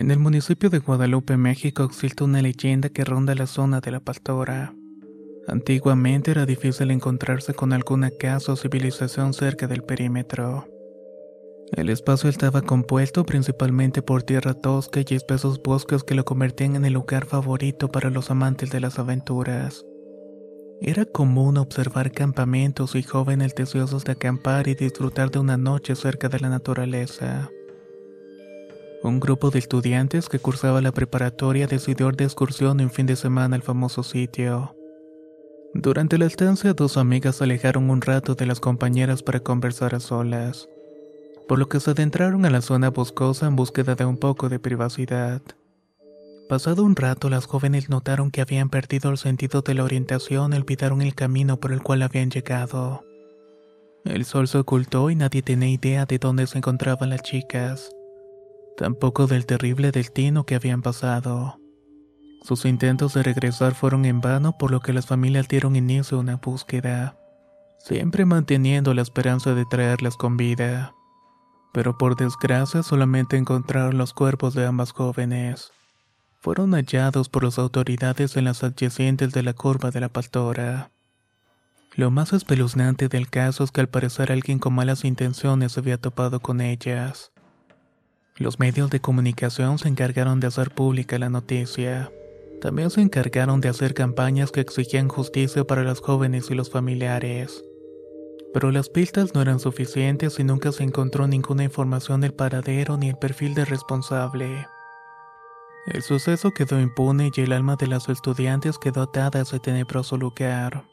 En el municipio de Guadalupe, México, existe una leyenda que ronda la zona de la Pastora. Antiguamente era difícil encontrarse con alguna casa o civilización cerca del perímetro. El espacio estaba compuesto principalmente por tierra tosca y espesos bosques que lo convertían en el lugar favorito para los amantes de las aventuras. Era común observar campamentos y jóvenes deseosos de acampar y disfrutar de una noche cerca de la naturaleza. Un grupo de estudiantes que cursaba la preparatoria decidió ir de excursión un fin de semana al famoso sitio. Durante la estancia, dos amigas se alejaron un rato de las compañeras para conversar a solas, por lo que se adentraron a la zona boscosa en búsqueda de un poco de privacidad. Pasado un rato, las jóvenes notaron que habían perdido el sentido de la orientación y olvidaron el camino por el cual habían llegado. El sol se ocultó y nadie tenía idea de dónde se encontraban las chicas tampoco del terrible destino que habían pasado. Sus intentos de regresar fueron en vano, por lo que las familias dieron inicio a una búsqueda, siempre manteniendo la esperanza de traerlas con vida. Pero por desgracia solamente encontraron los cuerpos de ambas jóvenes. Fueron hallados por las autoridades en las adyacentes de la curva de la pastora. Lo más espeluznante del caso es que al parecer alguien con malas intenciones había topado con ellas. Los medios de comunicación se encargaron de hacer pública la noticia. También se encargaron de hacer campañas que exigían justicia para los jóvenes y los familiares. Pero las pistas no eran suficientes y nunca se encontró ninguna información del paradero ni el perfil del responsable. El suceso quedó impune y el alma de los estudiantes quedó atada a ese tenebroso lugar.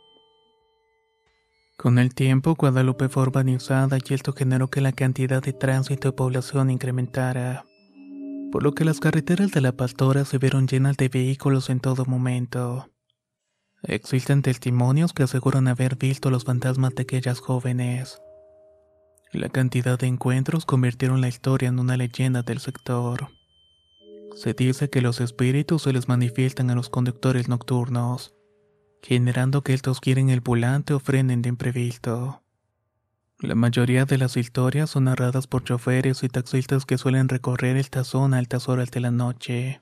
Con el tiempo, Guadalupe fue urbanizada y esto generó que la cantidad de tránsito y población incrementara, por lo que las carreteras de la Pastora se vieron llenas de vehículos en todo momento. Existen testimonios que aseguran haber visto los fantasmas de aquellas jóvenes. La cantidad de encuentros convirtieron la historia en una leyenda del sector. Se dice que los espíritus se les manifiestan a los conductores nocturnos generando que estos quieren el volante o frenen de imprevisto. La mayoría de las historias son narradas por choferes y taxistas que suelen recorrer esta zona a altas horas de la noche.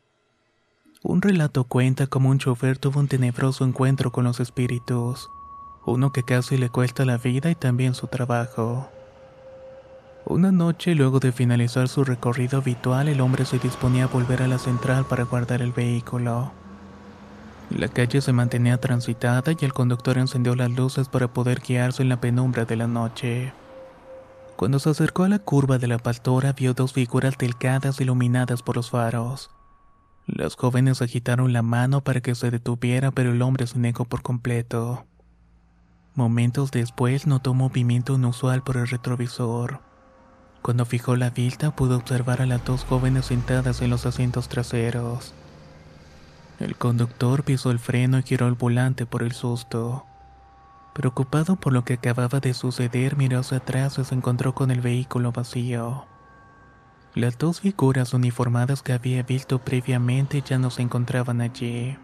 Un relato cuenta cómo un chofer tuvo un tenebroso encuentro con los espíritus, uno que casi le cuesta la vida y también su trabajo. Una noche, luego de finalizar su recorrido habitual, el hombre se disponía a volver a la central para guardar el vehículo. La calle se mantenía transitada y el conductor encendió las luces para poder guiarse en la penumbra de la noche. Cuando se acercó a la curva de la pastora vio dos figuras delgadas iluminadas por los faros. Las jóvenes agitaron la mano para que se detuviera, pero el hombre se negó por completo. Momentos después notó movimiento inusual por el retrovisor. Cuando fijó la vista pudo observar a las dos jóvenes sentadas en los asientos traseros. El conductor pisó el freno y giró el volante por el susto. Preocupado por lo que acababa de suceder, miró hacia atrás y se encontró con el vehículo vacío. Las dos figuras uniformadas que había visto previamente ya no se encontraban allí.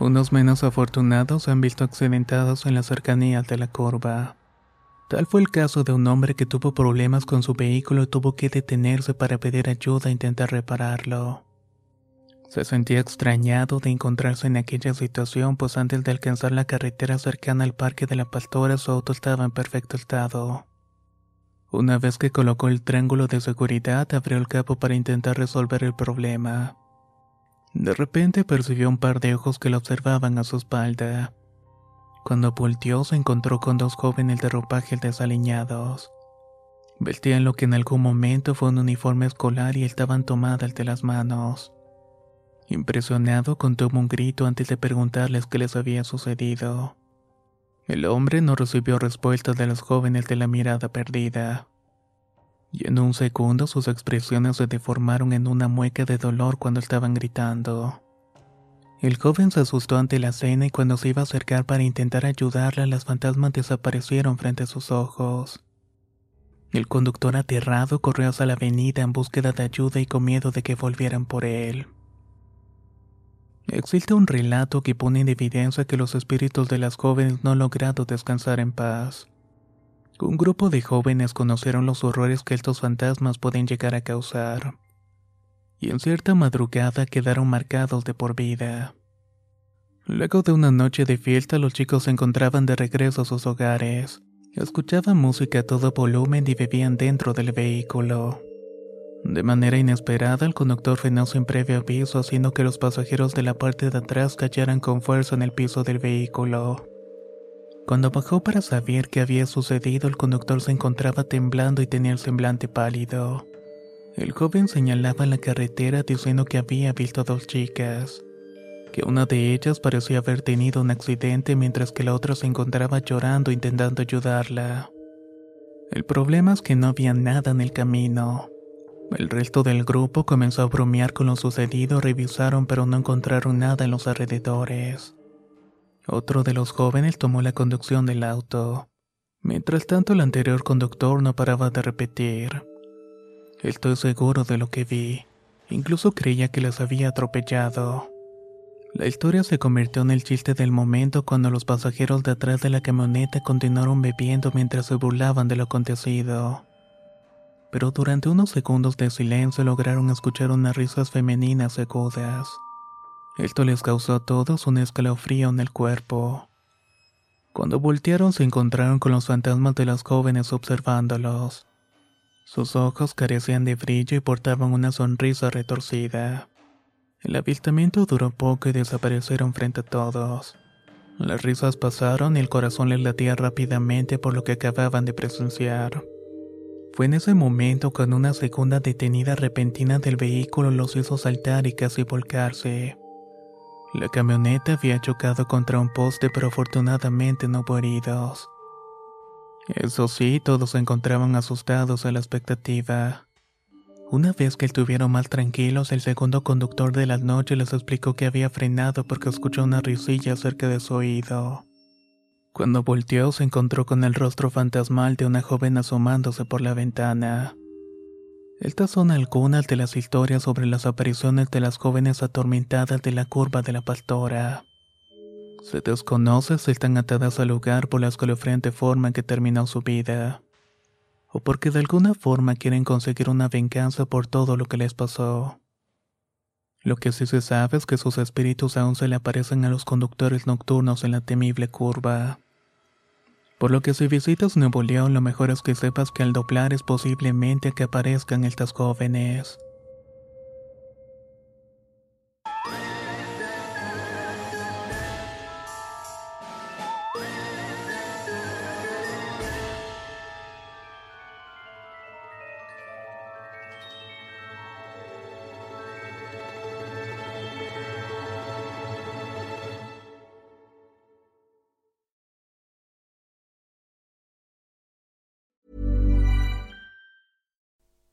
Unos menos afortunados se han visto accidentados en las cercanías de la curva. Tal fue el caso de un hombre que tuvo problemas con su vehículo y tuvo que detenerse para pedir ayuda e intentar repararlo. Se sentía extrañado de encontrarse en aquella situación, pues antes de alcanzar la carretera cercana al parque de la pastora su auto estaba en perfecto estado. Una vez que colocó el triángulo de seguridad, abrió el capo para intentar resolver el problema. De repente percibió un par de ojos que lo observaban a su espalda. Cuando volteó se encontró con dos jóvenes de ropaje desaliñados. Vestían lo que en algún momento fue un uniforme escolar y estaban tomadas de las manos. Impresionado, contuvo un grito antes de preguntarles qué les había sucedido. El hombre no recibió respuesta de los jóvenes de la mirada perdida. Y en un segundo sus expresiones se deformaron en una mueca de dolor cuando estaban gritando. El joven se asustó ante la escena y cuando se iba a acercar para intentar ayudarla, las fantasmas desaparecieron frente a sus ojos. El conductor aterrado corrió hacia la avenida en búsqueda de ayuda y con miedo de que volvieran por él. Existe un relato que pone en evidencia que los espíritus de las jóvenes no han logrado descansar en paz. Un grupo de jóvenes conocieron los horrores que estos fantasmas pueden llegar a causar. Y en cierta madrugada quedaron marcados de por vida. Luego de una noche de fiesta, los chicos se encontraban de regreso a sus hogares. Escuchaban música a todo volumen y bebían dentro del vehículo. De manera inesperada, el conductor frenó sin previo aviso, haciendo que los pasajeros de la parte de atrás cayeran con fuerza en el piso del vehículo. Cuando bajó para saber qué había sucedido, el conductor se encontraba temblando y tenía el semblante pálido. El joven señalaba la carretera diciendo que había visto dos chicas, que una de ellas parecía haber tenido un accidente mientras que la otra se encontraba llorando intentando ayudarla. El problema es que no había nada en el camino. El resto del grupo comenzó a bromear con lo sucedido, revisaron pero no encontraron nada en los alrededores. Otro de los jóvenes tomó la conducción del auto. Mientras tanto el anterior conductor no paraba de repetir. Estoy seguro de lo que vi. Incluso creía que los había atropellado. La historia se convirtió en el chiste del momento cuando los pasajeros de atrás de la camioneta continuaron bebiendo mientras se burlaban de lo acontecido pero durante unos segundos de silencio lograron escuchar unas risas femeninas agudas. Esto les causó a todos un escalofrío en el cuerpo. Cuando voltearon se encontraron con los fantasmas de las jóvenes observándolos. Sus ojos carecían de brillo y portaban una sonrisa retorcida. El avistamiento duró poco y desaparecieron frente a todos. Las risas pasaron y el corazón les latía rápidamente por lo que acababan de presenciar. Fue en ese momento cuando una segunda detenida repentina del vehículo los hizo saltar y casi volcarse. La camioneta había chocado contra un poste pero afortunadamente no hubo heridos. Eso sí, todos se encontraban asustados a la expectativa. Una vez que estuvieron más tranquilos, el segundo conductor de la noche les explicó que había frenado porque escuchó una risilla cerca de su oído. Cuando volteó se encontró con el rostro fantasmal de una joven asomándose por la ventana. Estas son algunas de las historias sobre las apariciones de las jóvenes atormentadas de la curva de la pastora. Se desconoce si están atadas al lugar por la escalofriante forma en que terminó su vida, o porque de alguna forma quieren conseguir una venganza por todo lo que les pasó. Lo que sí se sabe es que sus espíritus aún se le aparecen a los conductores nocturnos en la temible curva. Por lo que si visitas Nuevo León, lo mejor es que sepas que al doblar es posiblemente que aparezcan estas jóvenes.